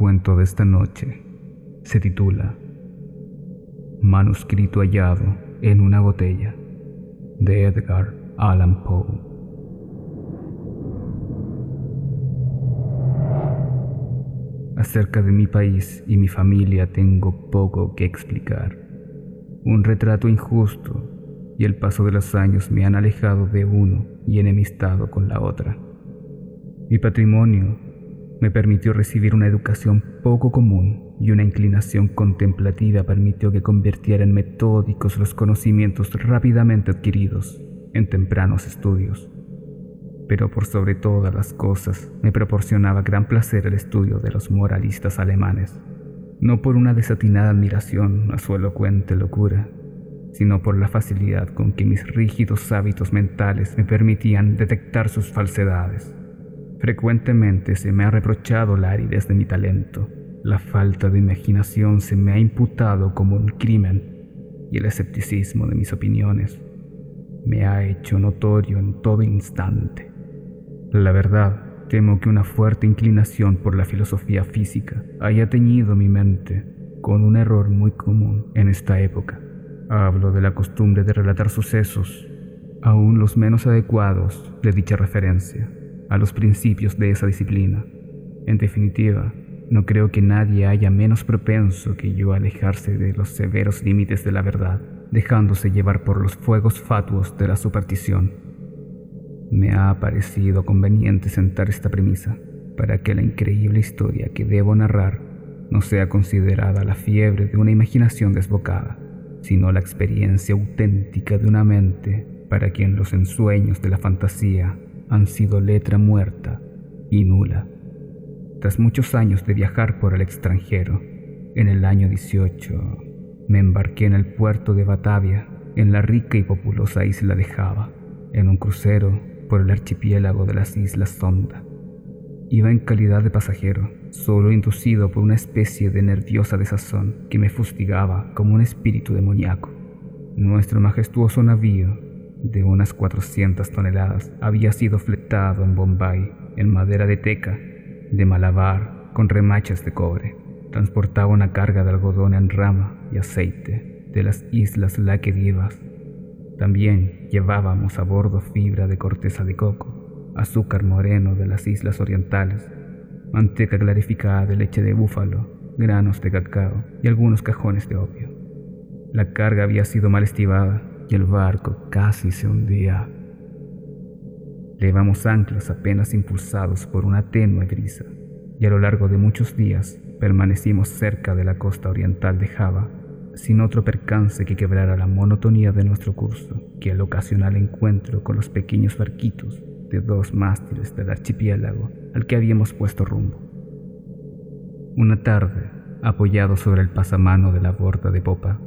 Cuento de esta noche se titula Manuscrito hallado en una botella de Edgar Allan Poe. Acerca de mi país y mi familia tengo poco que explicar. Un retrato injusto y el paso de los años me han alejado de uno y enemistado con la otra. Mi patrimonio me permitió recibir una educación poco común y una inclinación contemplativa permitió que convirtiera en metódicos los conocimientos rápidamente adquiridos en tempranos estudios. Pero por sobre todas las cosas me proporcionaba gran placer el estudio de los moralistas alemanes, no por una desatinada admiración a su elocuente locura, sino por la facilidad con que mis rígidos hábitos mentales me permitían detectar sus falsedades. Frecuentemente se me ha reprochado la aridez de mi talento, la falta de imaginación se me ha imputado como un crimen y el escepticismo de mis opiniones me ha hecho notorio en todo instante. La verdad, temo que una fuerte inclinación por la filosofía física haya teñido mi mente con un error muy común en esta época. Hablo de la costumbre de relatar sucesos, aún los menos adecuados de dicha referencia a los principios de esa disciplina. En definitiva, no creo que nadie haya menos propenso que yo a alejarse de los severos límites de la verdad, dejándose llevar por los fuegos fatuos de la superstición. Me ha parecido conveniente sentar esta premisa para que la increíble historia que debo narrar no sea considerada la fiebre de una imaginación desbocada, sino la experiencia auténtica de una mente para quien los ensueños de la fantasía han sido letra muerta y nula. Tras muchos años de viajar por el extranjero, en el año 18 me embarqué en el puerto de Batavia, en la rica y populosa isla de Java, en un crucero por el archipiélago de las Islas Sonda. Iba en calidad de pasajero, solo inducido por una especie de nerviosa desazón que me fustigaba como un espíritu demoníaco. Nuestro majestuoso navío de unas 400 toneladas había sido fletado en Bombay en madera de teca, de malabar, con remachas de cobre. Transportaba una carga de algodón en rama y aceite de las islas Laquedivas. También llevábamos a bordo fibra de corteza de coco, azúcar moreno de las islas orientales, manteca clarificada de leche de búfalo, granos de cacao y algunos cajones de opio. La carga había sido mal estivada y el barco casi se hundía. Levamos anclas apenas impulsados por una tenue brisa, y a lo largo de muchos días permanecimos cerca de la costa oriental de Java, sin otro percance que quebrara la monotonía de nuestro curso que el ocasional encuentro con los pequeños barquitos de dos mástiles del archipiélago al que habíamos puesto rumbo. Una tarde, apoyado sobre el pasamano de la borda de popa,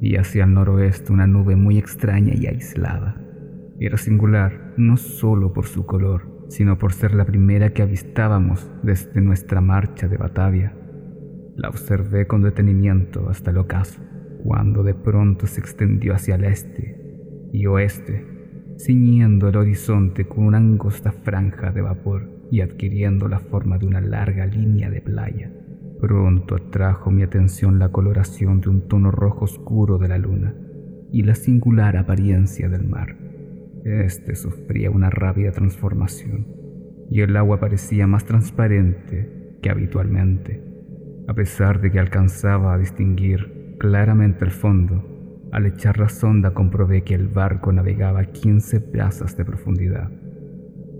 y hacia el noroeste una nube muy extraña y aislada. Era singular no solo por su color, sino por ser la primera que avistábamos desde nuestra marcha de Batavia. La observé con detenimiento hasta el ocaso, cuando de pronto se extendió hacia el este y oeste, ciñendo el horizonte con una angosta franja de vapor y adquiriendo la forma de una larga línea de playa. Pronto atrajo mi atención la coloración de un tono rojo oscuro de la luna y la singular apariencia del mar. Este sufría una rápida transformación y el agua parecía más transparente que habitualmente. A pesar de que alcanzaba a distinguir claramente el fondo, al echar la sonda comprobé que el barco navegaba a 15 brazas de profundidad.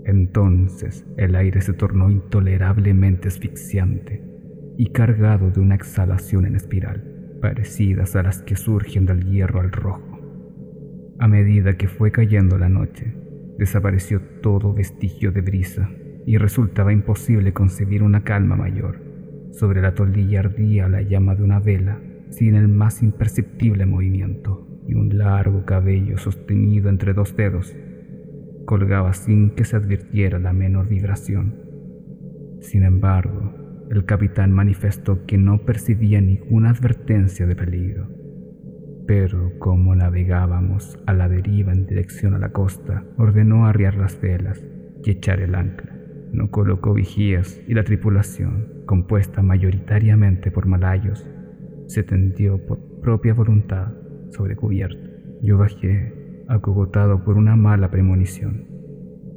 Entonces el aire se tornó intolerablemente asfixiante y cargado de una exhalación en espiral, parecidas a las que surgen del hierro al rojo. A medida que fue cayendo la noche, desapareció todo vestigio de brisa y resultaba imposible concebir una calma mayor. Sobre la toldilla ardía la llama de una vela sin el más imperceptible movimiento y un largo cabello sostenido entre dos dedos colgaba sin que se advirtiera la menor vibración. Sin embargo, el capitán manifestó que no percibía ninguna advertencia de peligro, pero como navegábamos a la deriva en dirección a la costa, ordenó arriar las velas y echar el ancla. no colocó vigías y la tripulación, compuesta mayoritariamente por malayos, se tendió por propia voluntad sobre cubierta. Yo bajé, acogotado por una mala premonición.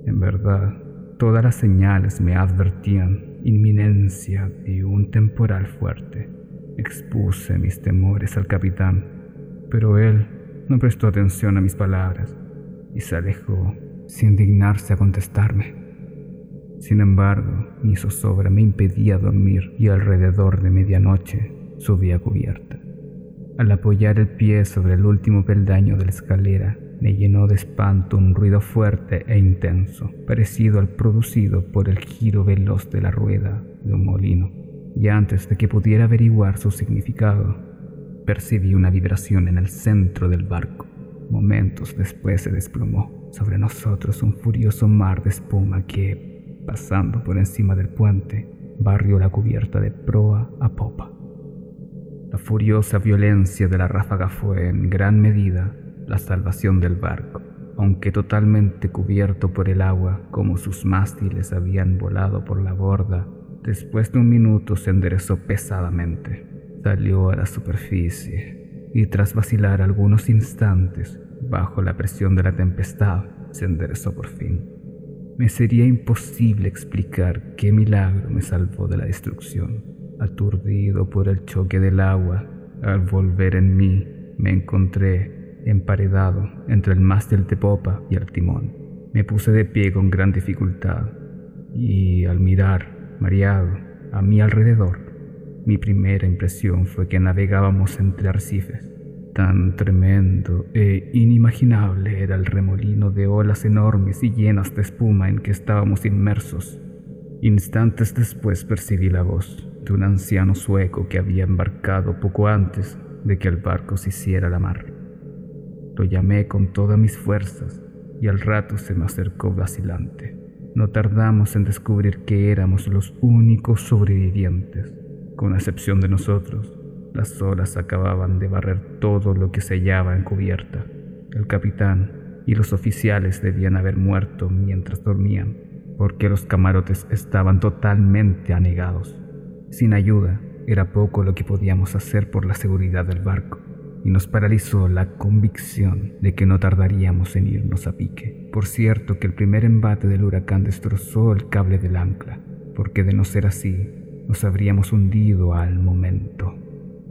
En verdad, todas las señales me advertían inminencia de un temporal fuerte. Expuse mis temores al capitán, pero él no prestó atención a mis palabras y se alejó sin dignarse a contestarme. Sin embargo, mi zozobra me impedía dormir y alrededor de medianoche subí a cubierta. Al apoyar el pie sobre el último peldaño de la escalera, me llenó de espanto un ruido fuerte e intenso, parecido al producido por el giro veloz de la rueda de un molino. Y antes de que pudiera averiguar su significado, percibí una vibración en el centro del barco. Momentos después se desplomó sobre nosotros un furioso mar de espuma que, pasando por encima del puente, barrió la cubierta de proa a popa. La furiosa violencia de la ráfaga fue, en gran medida, la salvación del barco, aunque totalmente cubierto por el agua, como sus mástiles habían volado por la borda, después de un minuto se enderezó pesadamente, salió a la superficie y tras vacilar algunos instantes bajo la presión de la tempestad, se enderezó por fin. Me sería imposible explicar qué milagro me salvó de la destrucción. Aturdido por el choque del agua, al volver en mí, me encontré emparedado entre el mástil de popa y el timón. Me puse de pie con gran dificultad y al mirar, mareado, a mi alrededor, mi primera impresión fue que navegábamos entre arrecifes. Tan tremendo e inimaginable era el remolino de olas enormes y llenas de espuma en que estábamos inmersos. Instantes después percibí la voz de un anciano sueco que había embarcado poco antes de que el barco se hiciera la mar. Lo llamé con todas mis fuerzas y al rato se me acercó vacilante. No tardamos en descubrir que éramos los únicos sobrevivientes, con excepción de nosotros las olas acababan de barrer todo lo que se hallaba en cubierta. El capitán y los oficiales debían haber muerto mientras dormían, porque los camarotes estaban totalmente anegados. Sin ayuda, era poco lo que podíamos hacer por la seguridad del barco, y nos paralizó la convicción de que no tardaríamos en irnos a pique. Por cierto que el primer embate del huracán destrozó el cable del ancla, porque de no ser así, nos habríamos hundido al momento.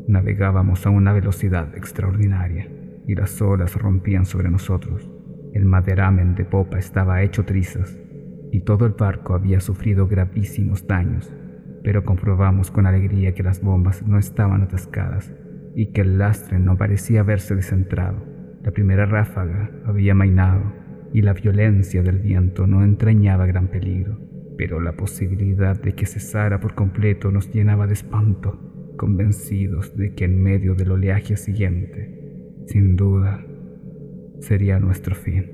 Navegábamos a una velocidad extraordinaria y las olas rompían sobre nosotros. El maderamen de popa estaba hecho trizas y todo el barco había sufrido gravísimos daños, pero comprobamos con alegría que las bombas no estaban atascadas y que el lastre no parecía haberse descentrado. La primera ráfaga había mainado y la violencia del viento no entrañaba gran peligro, pero la posibilidad de que cesara por completo nos llenaba de espanto convencidos de que en medio del oleaje siguiente, sin duda, sería nuestro fin.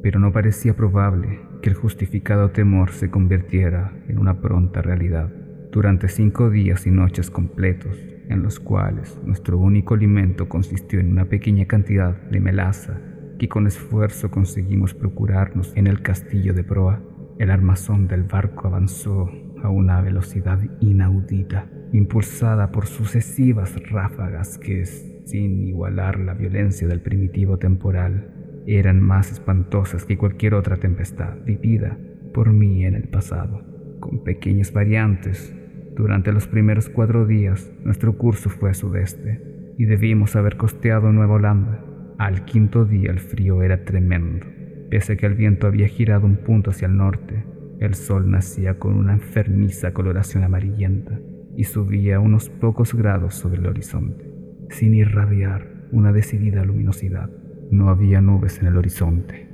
Pero no parecía probable que el justificado temor se convirtiera en una pronta realidad. Durante cinco días y noches completos, en los cuales nuestro único alimento consistió en una pequeña cantidad de melaza que con esfuerzo conseguimos procurarnos en el castillo de proa, el armazón del barco avanzó a una velocidad inaudita impulsada por sucesivas ráfagas que, sin igualar la violencia del primitivo temporal, eran más espantosas que cualquier otra tempestad vivida por mí en el pasado. Con pequeñas variantes, durante los primeros cuatro días nuestro curso fue a sudeste y debimos haber costeado Nueva Holanda. Al quinto día el frío era tremendo. Pese a que el viento había girado un punto hacia el norte, el sol nacía con una enfermiza coloración amarillenta y subía unos pocos grados sobre el horizonte, sin irradiar una decidida luminosidad. No había nubes en el horizonte.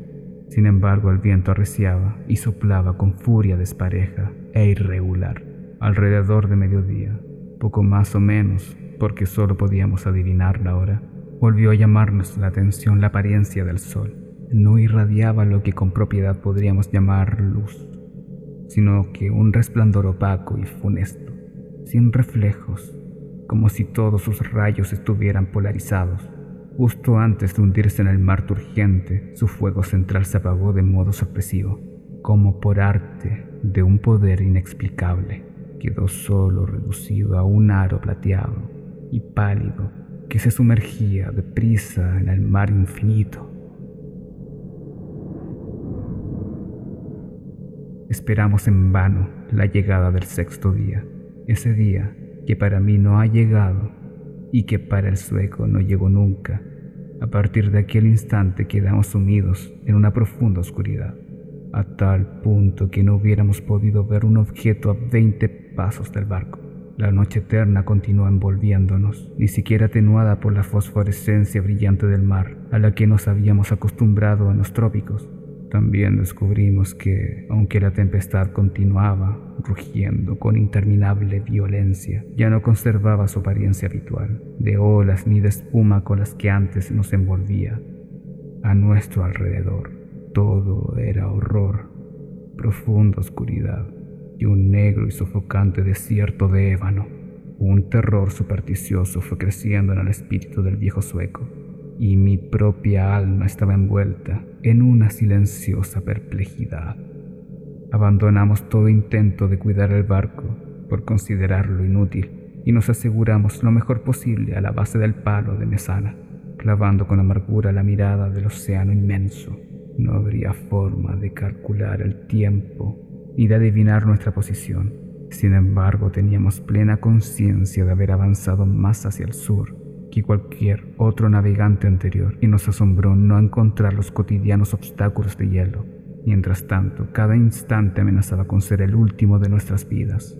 Sin embargo, el viento arreciaba y soplaba con furia despareja e irregular. Alrededor de mediodía, poco más o menos, porque solo podíamos adivinar la hora, volvió a llamarnos la atención la apariencia del sol. No irradiaba lo que con propiedad podríamos llamar luz, sino que un resplandor opaco y funesto sin reflejos, como si todos sus rayos estuvieran polarizados. Justo antes de hundirse en el mar turgente, su fuego central se apagó de modo sorpresivo, como por arte de un poder inexplicable, quedó solo reducido a un aro plateado y pálido que se sumergía deprisa en el mar infinito. Esperamos en vano la llegada del sexto día, ese día que para mí no ha llegado y que para el sueco no llegó nunca. A partir de aquel instante quedamos sumidos en una profunda oscuridad, a tal punto que no hubiéramos podido ver un objeto a 20 pasos del barco. La noche eterna continuó envolviéndonos, ni siquiera atenuada por la fosforescencia brillante del mar a la que nos habíamos acostumbrado en los trópicos. También descubrimos que, aunque la tempestad continuaba rugiendo con interminable violencia, ya no conservaba su apariencia habitual, de olas ni de espuma con las que antes nos envolvía. A nuestro alrededor, todo era horror, profunda oscuridad y un negro y sofocante desierto de ébano. Un terror supersticioso fue creciendo en el espíritu del viejo sueco y mi propia alma estaba envuelta en una silenciosa perplejidad. Abandonamos todo intento de cuidar el barco por considerarlo inútil y nos aseguramos lo mejor posible a la base del palo de mesana, clavando con amargura la mirada del océano inmenso. No habría forma de calcular el tiempo ni de adivinar nuestra posición. Sin embargo, teníamos plena conciencia de haber avanzado más hacia el sur que cualquier otro navegante anterior y nos asombró no encontrar los cotidianos obstáculos de hielo. Mientras tanto, cada instante amenazaba con ser el último de nuestras vidas.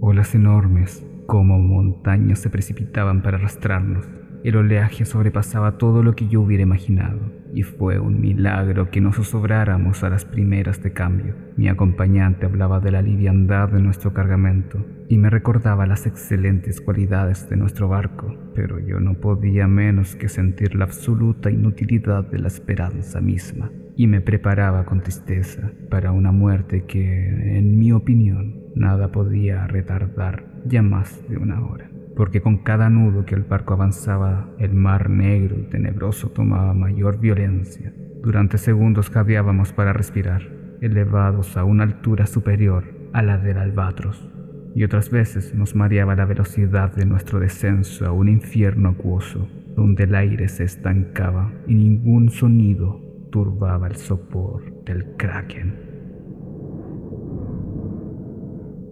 Olas enormes, como montañas, se precipitaban para arrastrarnos. El oleaje sobrepasaba todo lo que yo hubiera imaginado y fue un milagro que nos zozobráramos a las primeras de cambio. Mi acompañante hablaba de la liviandad de nuestro cargamento y me recordaba las excelentes cualidades de nuestro barco, pero yo no podía menos que sentir la absoluta inutilidad de la esperanza misma y me preparaba con tristeza para una muerte que, en mi opinión, nada podía retardar ya más de una hora porque con cada nudo que el barco avanzaba, el mar negro y tenebroso tomaba mayor violencia. Durante segundos jadeábamos para respirar, elevados a una altura superior a la del albatros, y otras veces nos mareaba la velocidad de nuestro descenso a un infierno acuoso, donde el aire se estancaba y ningún sonido turbaba el sopor del kraken.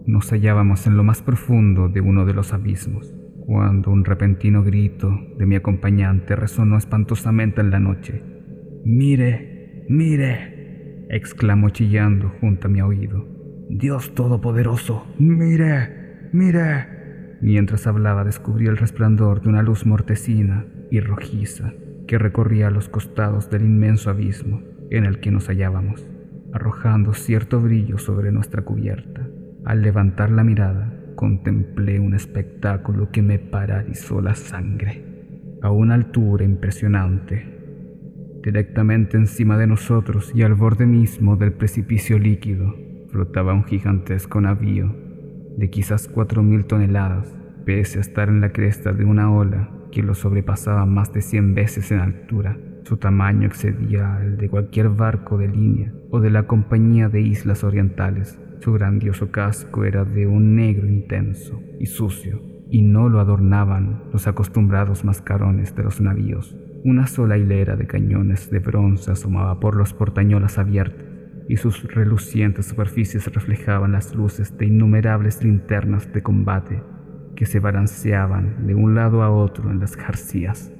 Nos hallábamos en lo más profundo de uno de los abismos cuando un repentino grito de mi acompañante resonó espantosamente en la noche. Mire, mire, exclamó chillando junto a mi oído. Dios Todopoderoso, mire, mire. Mientras hablaba descubrí el resplandor de una luz mortecina y rojiza que recorría los costados del inmenso abismo en el que nos hallábamos, arrojando cierto brillo sobre nuestra cubierta. Al levantar la mirada, contemplé un espectáculo que me paralizó la sangre. A una altura impresionante, directamente encima de nosotros y al borde mismo del precipicio líquido, flotaba un gigantesco navío de quizás cuatro mil toneladas, pese a estar en la cresta de una ola que lo sobrepasaba más de cien veces en altura. Su tamaño excedía el de cualquier barco de línea o de la Compañía de Islas Orientales su grandioso casco era de un negro intenso y sucio, y no lo adornaban los acostumbrados mascarones de los navíos. Una sola hilera de cañones de bronce asomaba por los portañolas abiertos, y sus relucientes superficies reflejaban las luces de innumerables linternas de combate que se balanceaban de un lado a otro en las jarcías.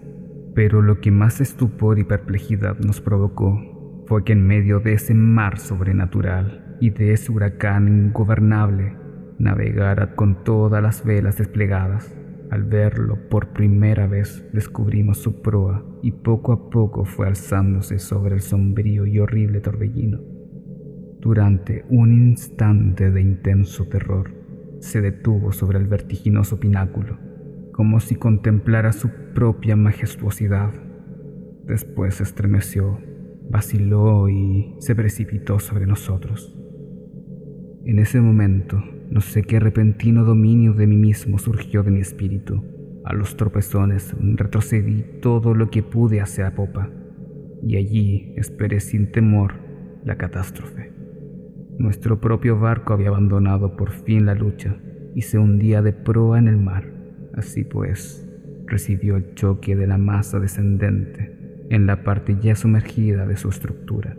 Pero lo que más estupor y perplejidad nos provocó fue que en medio de ese mar sobrenatural y de ese huracán ingobernable navegara con todas las velas desplegadas. Al verlo por primera vez descubrimos su proa y poco a poco fue alzándose sobre el sombrío y horrible torbellino. Durante un instante de intenso terror, se detuvo sobre el vertiginoso pináculo, como si contemplara su propia majestuosidad. Después estremeció, vaciló y se precipitó sobre nosotros. En ese momento, no sé qué repentino dominio de mí mismo surgió de mi espíritu. A los tropezones retrocedí todo lo que pude hacia la popa, y allí esperé sin temor la catástrofe. Nuestro propio barco había abandonado por fin la lucha y se hundía de proa en el mar. Así pues, recibió el choque de la masa descendente en la parte ya sumergida de su estructura.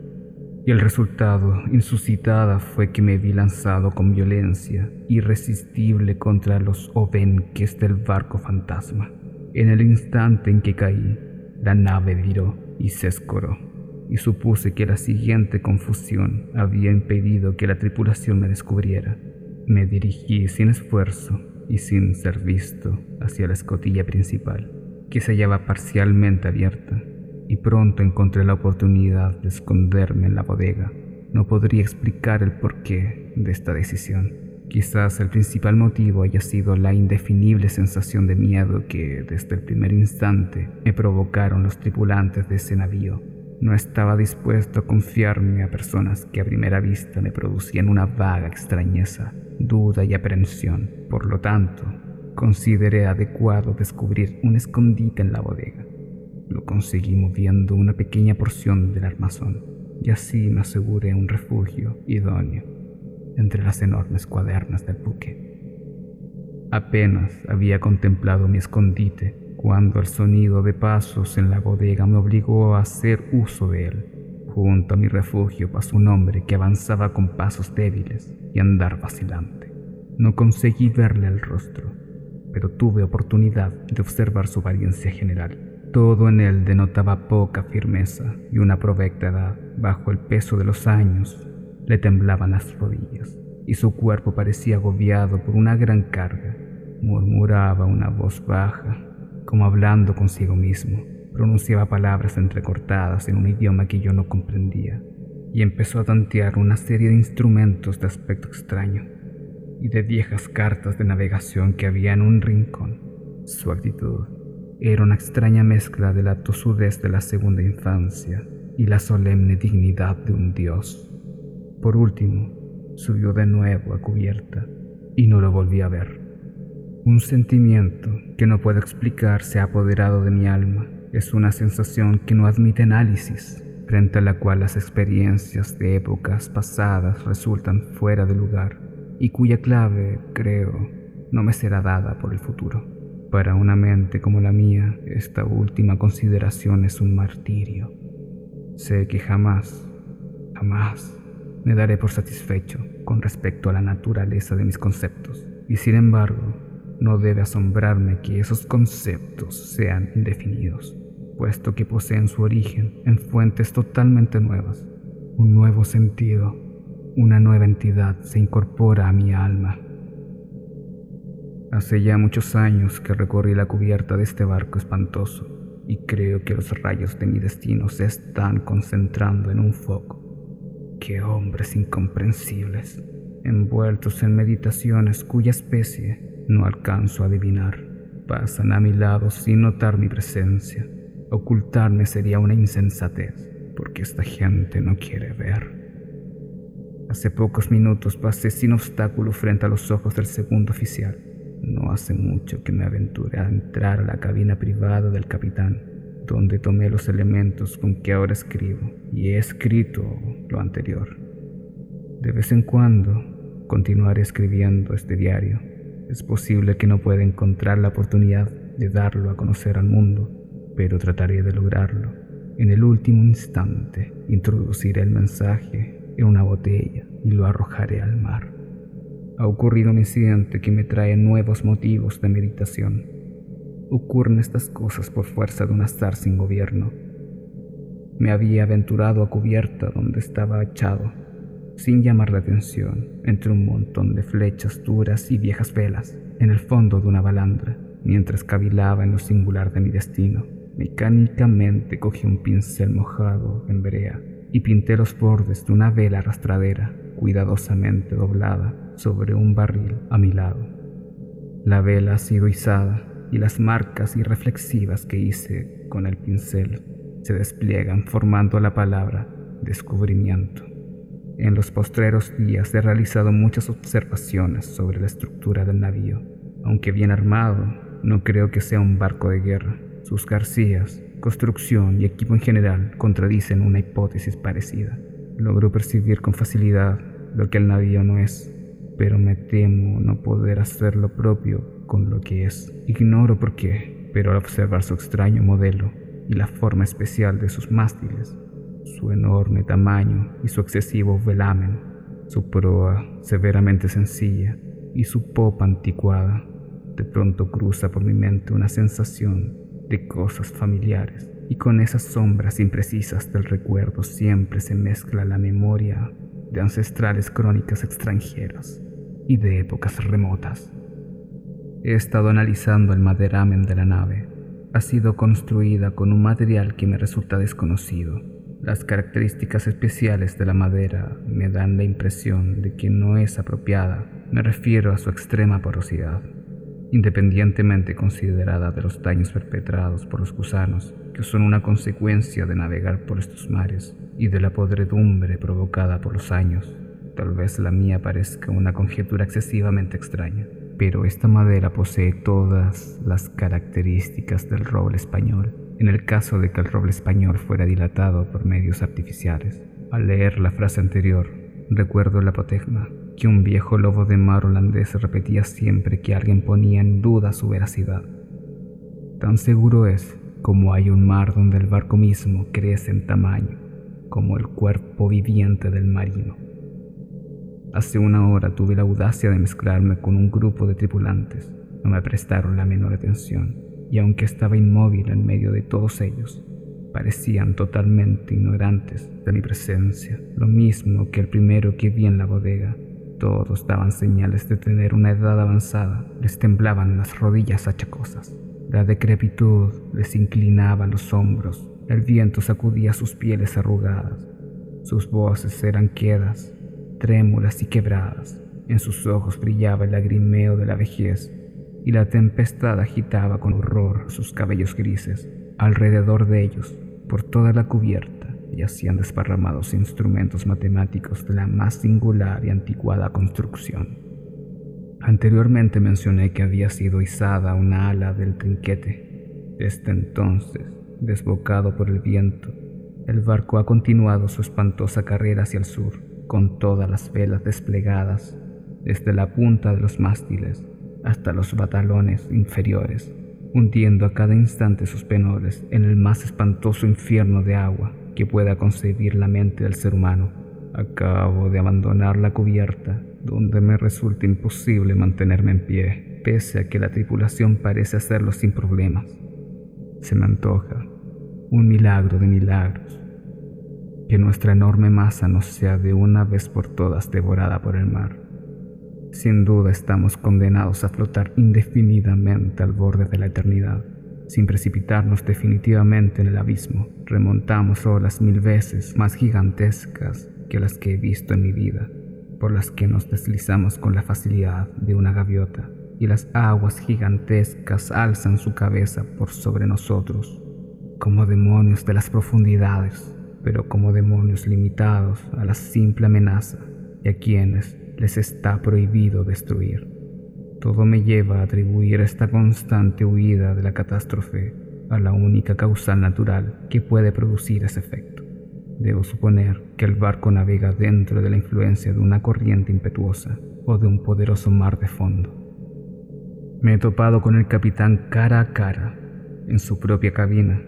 Y el resultado insuscitada fue que me vi lanzado con violencia irresistible contra los obenques del barco fantasma. En el instante en que caí, la nave viró y se escoró, y supuse que la siguiente confusión había impedido que la tripulación me descubriera. Me dirigí sin esfuerzo y sin ser visto hacia la escotilla principal, que se hallaba parcialmente abierta, y pronto encontré la oportunidad de esconderme en la bodega. No podría explicar el porqué de esta decisión. Quizás el principal motivo haya sido la indefinible sensación de miedo que desde el primer instante me provocaron los tripulantes de ese navío. No estaba dispuesto a confiarme a personas que a primera vista me producían una vaga extrañeza duda y aprensión. Por lo tanto, consideré adecuado descubrir un escondite en la bodega. Lo conseguí moviendo una pequeña porción del armazón y así me aseguré un refugio idóneo entre las enormes cuadernas del buque. Apenas había contemplado mi escondite cuando el sonido de pasos en la bodega me obligó a hacer uso de él. Junto a mi refugio pasó un hombre que avanzaba con pasos débiles y andar vacilante. No conseguí verle el rostro, pero tuve oportunidad de observar su apariencia general. Todo en él denotaba poca firmeza y una provecta edad. Bajo el peso de los años le temblaban las rodillas y su cuerpo parecía agobiado por una gran carga. Murmuraba una voz baja, como hablando consigo mismo pronunciaba palabras entrecortadas en un idioma que yo no comprendía y empezó a tantear una serie de instrumentos de aspecto extraño y de viejas cartas de navegación que había en un rincón. Su actitud era una extraña mezcla de la tosudez de la segunda infancia y la solemne dignidad de un dios. Por último, subió de nuevo a cubierta y no lo volví a ver. Un sentimiento que no puedo explicar se ha apoderado de mi alma es una sensación que no admite análisis, frente a la cual las experiencias de épocas pasadas resultan fuera de lugar y cuya clave, creo, no me será dada por el futuro. Para una mente como la mía, esta última consideración es un martirio. Sé que jamás, jamás me daré por satisfecho con respecto a la naturaleza de mis conceptos, y sin embargo, no debe asombrarme que esos conceptos sean indefinidos puesto que poseen su origen en fuentes totalmente nuevas. Un nuevo sentido, una nueva entidad se incorpora a mi alma. Hace ya muchos años que recorrí la cubierta de este barco espantoso y creo que los rayos de mi destino se están concentrando en un foco. ¡Qué hombres incomprensibles! envueltos en meditaciones cuya especie no alcanzo a adivinar, pasan a mi lado sin notar mi presencia Ocultarme sería una insensatez, porque esta gente no quiere ver. Hace pocos minutos pasé sin obstáculo frente a los ojos del segundo oficial. No hace mucho que me aventuré a entrar a la cabina privada del capitán, donde tomé los elementos con que ahora escribo, y he escrito lo anterior. De vez en cuando continuaré escribiendo este diario. Es posible que no pueda encontrar la oportunidad de darlo a conocer al mundo, pero trataré de lograrlo. En el último instante introduciré el mensaje en una botella y lo arrojaré al mar. Ha ocurrido un incidente que me trae nuevos motivos de meditación. Ocurren estas cosas por fuerza de un azar sin gobierno. Me había aventurado a cubierta donde estaba echado, sin llamar la atención, entre un montón de flechas duras y viejas velas, en el fondo de una balandra, mientras cavilaba en lo singular de mi destino. Mecánicamente cogí un pincel mojado en brea y pinté los bordes de una vela arrastradera cuidadosamente doblada sobre un barril a mi lado. La vela ha sido izada y las marcas irreflexivas que hice con el pincel se despliegan formando la palabra descubrimiento. En los postreros días he realizado muchas observaciones sobre la estructura del navío. Aunque bien armado, no creo que sea un barco de guerra. Sus garcías, construcción y equipo en general contradicen una hipótesis parecida. Logró percibir con facilidad lo que el navío no es, pero me temo no poder hacer lo propio con lo que es. Ignoro por qué, pero al observar su extraño modelo y la forma especial de sus mástiles, su enorme tamaño y su excesivo velamen, su proa severamente sencilla y su popa anticuada, de pronto cruza por mi mente una sensación de cosas familiares y con esas sombras imprecisas del recuerdo siempre se mezcla la memoria de ancestrales crónicas extranjeras y de épocas remotas. He estado analizando el maderamen de la nave. Ha sido construida con un material que me resulta desconocido. Las características especiales de la madera me dan la impresión de que no es apropiada. Me refiero a su extrema porosidad independientemente considerada de los daños perpetrados por los gusanos, que son una consecuencia de navegar por estos mares y de la podredumbre provocada por los años. Tal vez la mía parezca una conjetura excesivamente extraña, pero esta madera posee todas las características del roble español, en el caso de que el roble español fuera dilatado por medios artificiales. Al leer la frase anterior, recuerdo la apotegma, que un viejo lobo de mar holandés repetía siempre que alguien ponía en duda su veracidad. Tan seguro es como hay un mar donde el barco mismo crece en tamaño, como el cuerpo viviente del marino. Hace una hora tuve la audacia de mezclarme con un grupo de tripulantes. No me prestaron la menor atención, y aunque estaba inmóvil en medio de todos ellos, parecían totalmente ignorantes de mi presencia, lo mismo que el primero que vi en la bodega. Todos daban señales de tener una edad avanzada, les temblaban las rodillas achacosas. La decrepitud les inclinaba los hombros, el viento sacudía sus pieles arrugadas, sus voces eran quedas, trémulas y quebradas, en sus ojos brillaba el lagrimeo de la vejez, y la tempestad agitaba con horror sus cabellos grises. Alrededor de ellos, por toda la cubierta, yacían desparramados instrumentos matemáticos de la más singular y anticuada construcción. Anteriormente mencioné que había sido izada una ala del trinquete. Desde entonces, desbocado por el viento, el barco ha continuado su espantosa carrera hacia el sur, con todas las velas desplegadas, desde la punta de los mástiles hasta los batalones inferiores, hundiendo a cada instante sus penores en el más espantoso infierno de agua que pueda concebir la mente del ser humano. Acabo de abandonar la cubierta, donde me resulta imposible mantenerme en pie, pese a que la tripulación parece hacerlo sin problemas. Se me antoja un milagro de milagros, que nuestra enorme masa no sea de una vez por todas devorada por el mar. Sin duda estamos condenados a flotar indefinidamente al borde de la eternidad sin precipitarnos definitivamente en el abismo. Remontamos olas mil veces más gigantescas que las que he visto en mi vida, por las que nos deslizamos con la facilidad de una gaviota, y las aguas gigantescas alzan su cabeza por sobre nosotros, como demonios de las profundidades, pero como demonios limitados a la simple amenaza y a quienes les está prohibido destruir. Todo me lleva a atribuir esta constante huida de la catástrofe a la única causal natural que puede producir ese efecto. Debo suponer que el barco navega dentro de la influencia de una corriente impetuosa o de un poderoso mar de fondo. Me he topado con el capitán cara a cara en su propia cabina,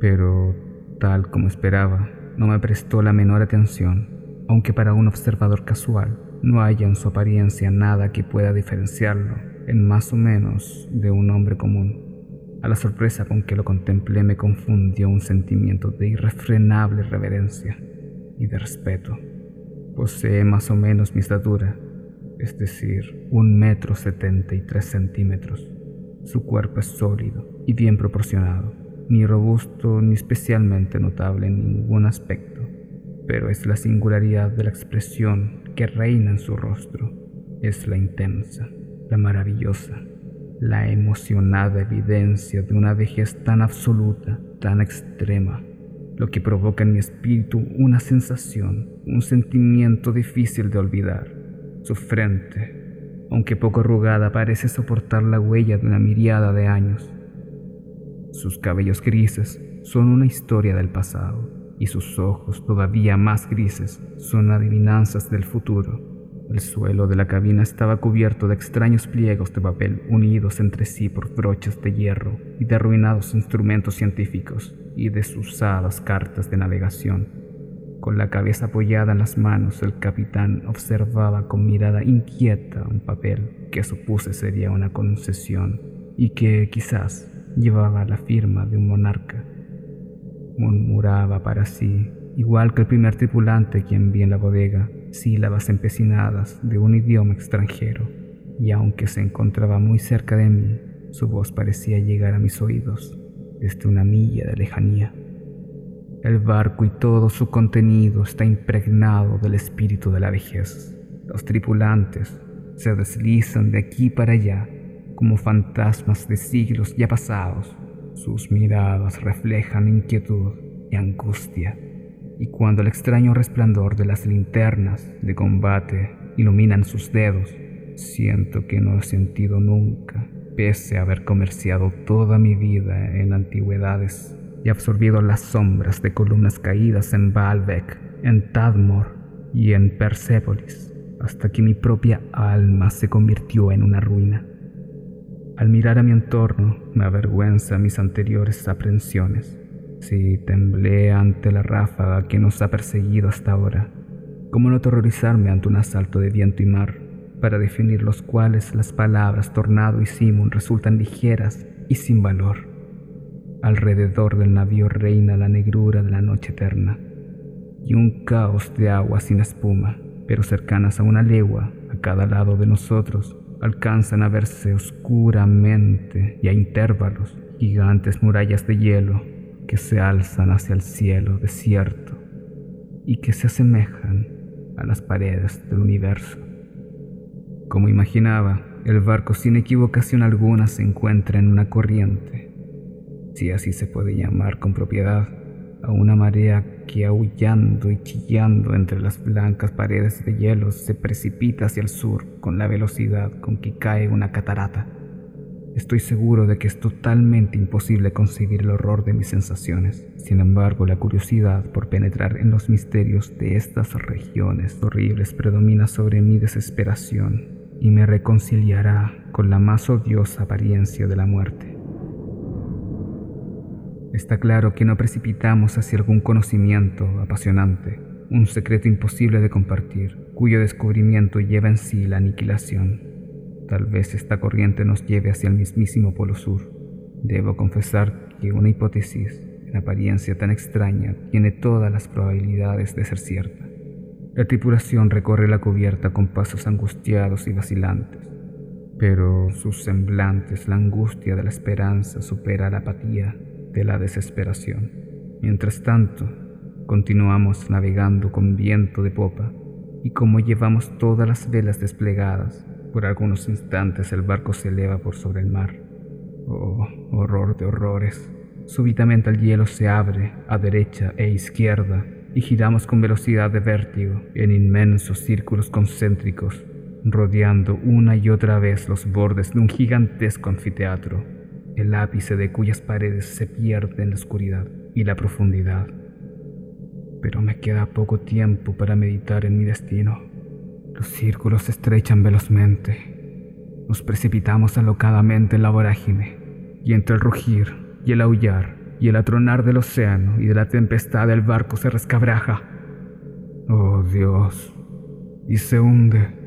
pero tal como esperaba, no me prestó la menor atención, aunque para un observador casual no haya en su apariencia nada que pueda diferenciarlo en más o menos de un hombre común. A la sorpresa con que lo contemplé me confundió un sentimiento de irrefrenable reverencia y de respeto. Posee más o menos mi estatura, es decir, un metro setenta y tres centímetros. Su cuerpo es sólido y bien proporcionado, ni robusto ni especialmente notable en ningún aspecto, pero es la singularidad de la expresión que reina en su rostro es la intensa, la maravillosa, la emocionada evidencia de una vejez tan absoluta, tan extrema, lo que provoca en mi espíritu una sensación, un sentimiento difícil de olvidar. Su frente, aunque poco arrugada, parece soportar la huella de una miriada de años. Sus cabellos grises son una historia del pasado y sus ojos, todavía más grises, son adivinanzas del futuro. El suelo de la cabina estaba cubierto de extraños pliegos de papel unidos entre sí por broches de hierro y de arruinados instrumentos científicos y desusadas cartas de navegación. Con la cabeza apoyada en las manos, el capitán observaba con mirada inquieta un papel que supuse sería una concesión y que quizás llevaba la firma de un monarca murmuraba para sí, igual que el primer tripulante quien vi en la bodega, sílabas empecinadas de un idioma extranjero, y aunque se encontraba muy cerca de mí, su voz parecía llegar a mis oídos desde una milla de lejanía. El barco y todo su contenido está impregnado del espíritu de la vejez. Los tripulantes se deslizan de aquí para allá como fantasmas de siglos ya pasados sus miradas reflejan inquietud y angustia, y cuando el extraño resplandor de las linternas de combate iluminan sus dedos, siento que no he sentido nunca, pese a haber comerciado toda mi vida en antigüedades y absorbido las sombras de columnas caídas en Baalbek, en Tadmor y en Persépolis, hasta que mi propia alma se convirtió en una ruina. Al mirar a mi entorno, me avergüenza mis anteriores aprensiones. Si temblé ante la ráfaga que nos ha perseguido hasta ahora, ¿cómo no aterrorizarme ante un asalto de viento y mar, para definir los cuales las palabras tornado y simón resultan ligeras y sin valor? Alrededor del navío reina la negrura de la noche eterna y un caos de agua sin espuma, pero cercanas a una legua a cada lado de nosotros alcanzan a verse oscuramente y a intervalos gigantes murallas de hielo que se alzan hacia el cielo desierto y que se asemejan a las paredes del universo. Como imaginaba, el barco sin equivocación alguna se encuentra en una corriente, si así se puede llamar con propiedad, a una marea que aullando y chillando entre las blancas paredes de hielo se precipita hacia el sur con la velocidad con que cae una catarata. Estoy seguro de que es totalmente imposible concebir el horror de mis sensaciones. Sin embargo, la curiosidad por penetrar en los misterios de estas regiones horribles predomina sobre mi desesperación y me reconciliará con la más odiosa apariencia de la muerte. Está claro que no precipitamos hacia algún conocimiento apasionante, un secreto imposible de compartir, cuyo descubrimiento lleva en sí la aniquilación. Tal vez esta corriente nos lleve hacia el mismísimo Polo Sur. Debo confesar que una hipótesis, en apariencia tan extraña, tiene todas las probabilidades de ser cierta. La tripulación recorre la cubierta con pasos angustiados y vacilantes, pero sus semblantes, la angustia de la esperanza supera la apatía de la desesperación. Mientras tanto, continuamos navegando con viento de popa y como llevamos todas las velas desplegadas, por algunos instantes el barco se eleva por sobre el mar. Oh, horror de horrores. Súbitamente el hielo se abre a derecha e izquierda y giramos con velocidad de vértigo en inmensos círculos concéntricos, rodeando una y otra vez los bordes de un gigantesco anfiteatro el ápice de cuyas paredes se pierde en la oscuridad y la profundidad. Pero me queda poco tiempo para meditar en mi destino. Los círculos se estrechan velozmente. Nos precipitamos alocadamente en la vorágine, y entre el rugir y el aullar y el atronar del océano y de la tempestad el barco se rescabraja. Oh Dios, y se hunde